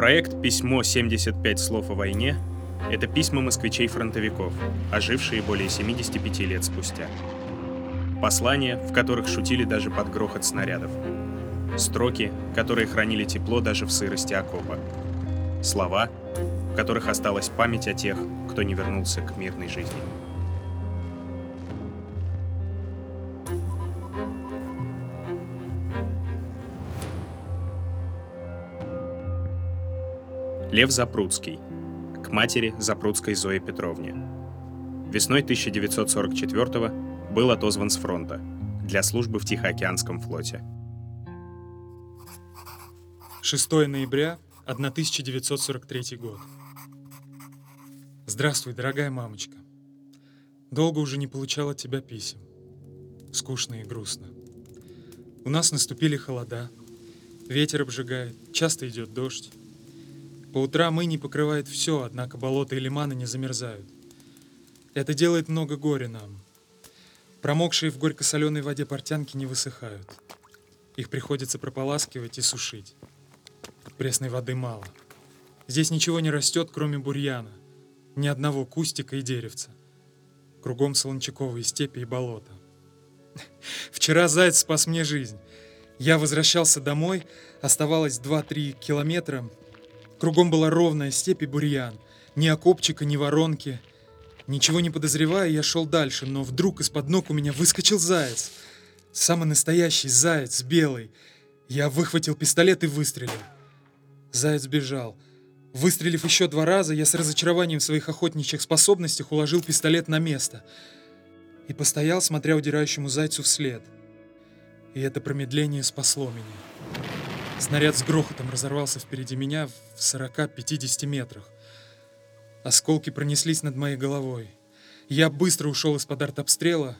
Проект «Письмо 75 слов о войне» — это письма москвичей-фронтовиков, ожившие более 75 лет спустя. Послания, в которых шутили даже под грохот снарядов. Строки, которые хранили тепло даже в сырости окопа. Слова, в которых осталась память о тех, кто не вернулся к мирной жизни. Лев Запрудский. К матери Запрудской Зое Петровне. Весной 1944 был отозван с фронта для службы в Тихоокеанском флоте. 6 ноября 1943 год. Здравствуй, дорогая мамочка. Долго уже не получала от тебя писем. Скучно и грустно. У нас наступили холода. Ветер обжигает, часто идет дождь. По утрам не покрывает все, однако болота и лиманы не замерзают. Это делает много горя нам. Промокшие в горько-соленой воде портянки не высыхают. Их приходится прополаскивать и сушить. Пресной воды мало. Здесь ничего не растет, кроме бурьяна. Ни одного кустика и деревца. Кругом солончаковые степи и болота. Вчера заяц спас мне жизнь. Я возвращался домой, оставалось 2-3 километра, Кругом была ровная степь и бурьян. Ни окопчика, ни воронки. Ничего не подозревая, я шел дальше, но вдруг из-под ног у меня выскочил заяц. Самый настоящий заяц, белый. Я выхватил пистолет и выстрелил. Заяц бежал. Выстрелив еще два раза, я с разочарованием в своих охотничьих способностях уложил пистолет на место и постоял, смотря удирающему зайцу вслед. И это промедление спасло меня. Снаряд с грохотом разорвался впереди меня в 40-50 метрах. Осколки пронеслись над моей головой. Я быстро ушел из-под артобстрела.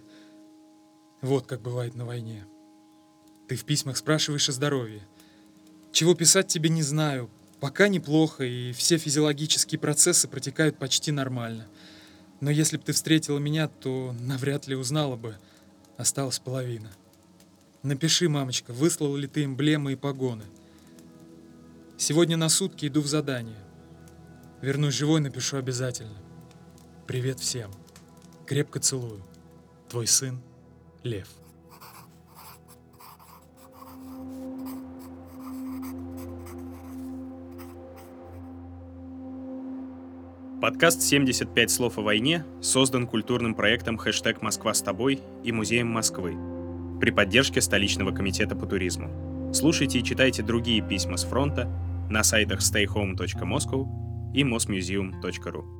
Вот как бывает на войне. Ты в письмах спрашиваешь о здоровье. Чего писать тебе не знаю. Пока неплохо, и все физиологические процессы протекают почти нормально. Но если бы ты встретила меня, то навряд ли узнала бы. Осталась половина. Напиши, мамочка, выслал ли ты эмблемы и погоны. Сегодня на сутки иду в задание. Вернусь живой, напишу обязательно. Привет всем. Крепко целую. Твой сын Лев. Подкаст «75 слов о войне» создан культурным проектом «Хэштег Москва с тобой» и Музеем Москвы при поддержке столичного комитета по туризму. Слушайте и читайте другие письма с фронта на сайтах stayhome.moscow и mosmuseum.ru.